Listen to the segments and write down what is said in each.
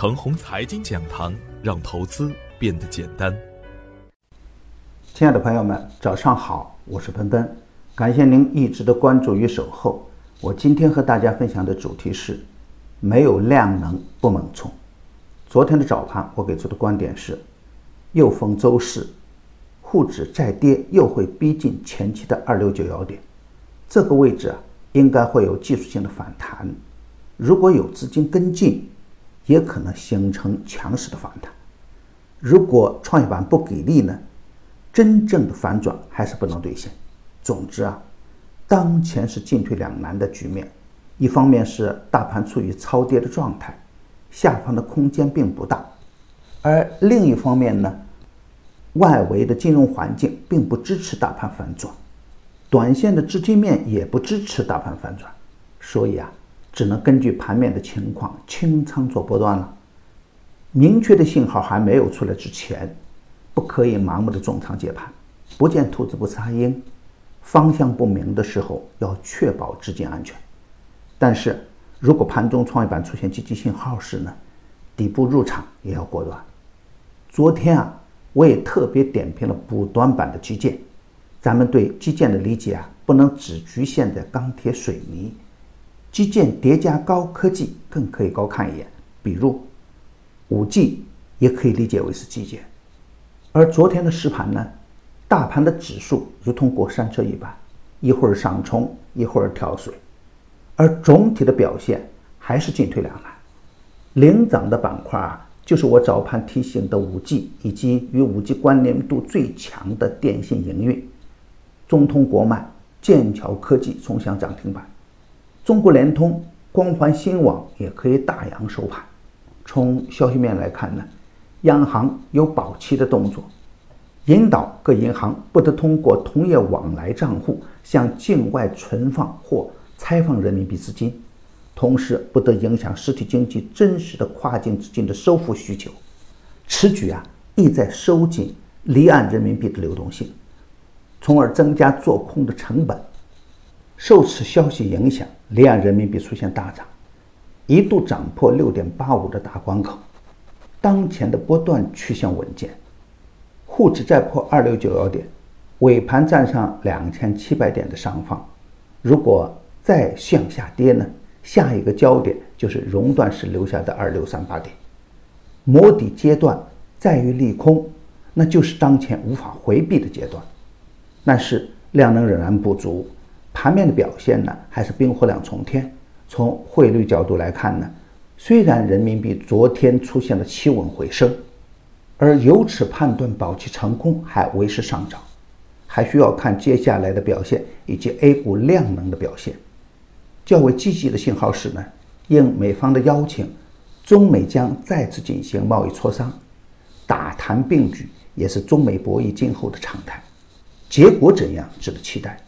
程红财经讲堂，让投资变得简单。亲爱的朋友们，早上好，我是奔奔，感谢您一直的关注与守候。我今天和大家分享的主题是：没有量能不猛冲。昨天的早盘，我给出的观点是，又逢周四，沪指再跌又会逼近前期的二六九幺点，这个位置啊，应该会有技术性的反弹。如果有资金跟进，也可能形成强势的反弹。如果创业板不给力呢？真正的反转还是不能兑现。总之啊，当前是进退两难的局面。一方面是大盘处于超跌的状态，下方的空间并不大；而另一方面呢，外围的金融环境并不支持大盘反转，短线的资金面也不支持大盘反转。所以啊。只能根据盘面的情况清仓做波段了。明确的信号还没有出来之前，不可以盲目的重仓接盘。不见兔子不撒鹰，方向不明的时候要确保资金安全。但是如果盘中创业板出现积极信号时呢，底部入场也要果断。昨天啊，我也特别点评了补短板的基建。咱们对基建的理解啊，不能只局限在钢铁、水泥。基建叠加高科技，更可以高看一眼。比如，五 G 也可以理解为是基建。而昨天的实盘呢，大盘的指数如同过山车一般，一会儿上冲，一会儿跳水，而总体的表现还是进退两难。领涨的板块啊，就是我早盘提醒的五 G 以及与五 G 关联度最强的电信营运，中通国脉、剑桥科技冲向涨停板。中国联通、光环新网也可以大阳收盘。从消息面来看呢，央行有保期的动作，引导各银行不得通过同业往来账户向境外存放或拆放人民币资金，同时不得影响实体经济真实的跨境资金的收付需求。此举啊，意在收紧离岸人民币的流动性，从而增加做空的成本。受此消息影响，离岸人民币出现大涨，一度涨破六点八五的大关口。当前的波段趋向稳健，沪指再破二六九幺点，尾盘站上两千七百点的上方。如果再向下跌呢？下一个焦点就是熔断时留下的二六三八点。摸底阶段在于利空，那就是当前无法回避的阶段。但是量能仍然不足。盘面的表现呢，还是冰火两重天。从汇率角度来看呢，虽然人民币昨天出现了企稳回升，而由此判断保期成功还为时尚早，还需要看接下来的表现以及 A 股量能的表现。较为积极的信号是呢，应美方的邀请，中美将再次进行贸易磋商，打谈并举也是中美博弈今后的常态。结果怎样，值得期待。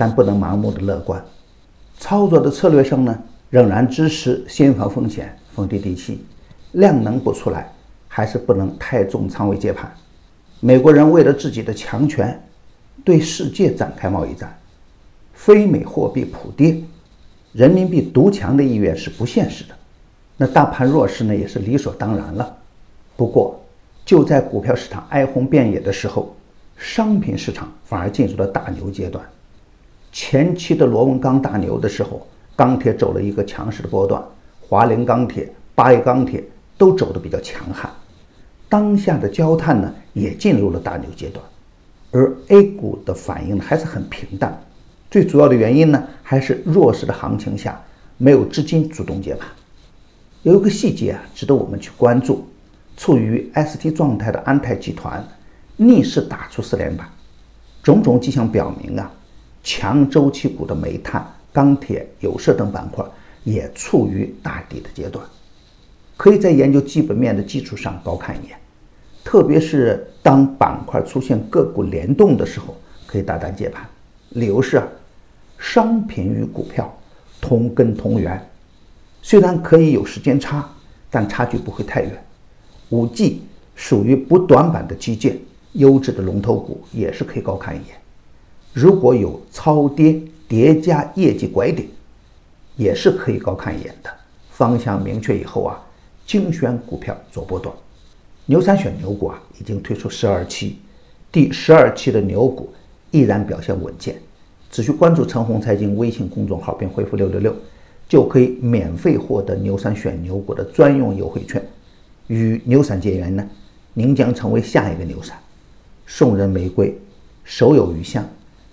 但不能盲目的乐观，操作的策略上呢，仍然支持先防风险，逢低低吸，量能不出来，还是不能太重仓位接盘。美国人为了自己的强权，对世界展开贸易战，非美货币普跌，人民币独强的意愿是不现实的。那大盘弱势呢，也是理所当然了。不过，就在股票市场哀鸿遍野的时候，商品市场反而进入了大牛阶段。前期的螺纹钢大牛的时候，钢铁走了一个强势的波段，华菱钢铁、八一钢铁都走得比较强悍。当下的焦炭呢，也进入了大牛阶段，而 A 股的反应还是很平淡。最主要的原因呢，还是弱势的行情下没有资金主动接盘。有一个细节啊，值得我们去关注：处于 ST 状态的安泰集团逆势打出四连板，种种迹象表明啊。强周期股的煤炭、钢铁、有色等板块也处于大底的阶段，可以在研究基本面的基础上高看一眼。特别是当板块出现个股联动的时候，可以大胆接盘。理由是，商品与股票同根同源，虽然可以有时间差，但差距不会太远。五 G 属于补短板的基建，优质的龙头股也是可以高看一眼。如果有超跌叠加业绩拐点，也是可以高看一眼的。方向明确以后啊，精选股票做波段。牛三选牛股啊，已经推出十二期，第十二期的牛股依然表现稳健。只需关注陈红财经微信公众号并回复六六六，就可以免费获得牛三选牛股的专用优惠券。与牛散结缘呢，您将成为下一个牛散。送人玫瑰，手有余香。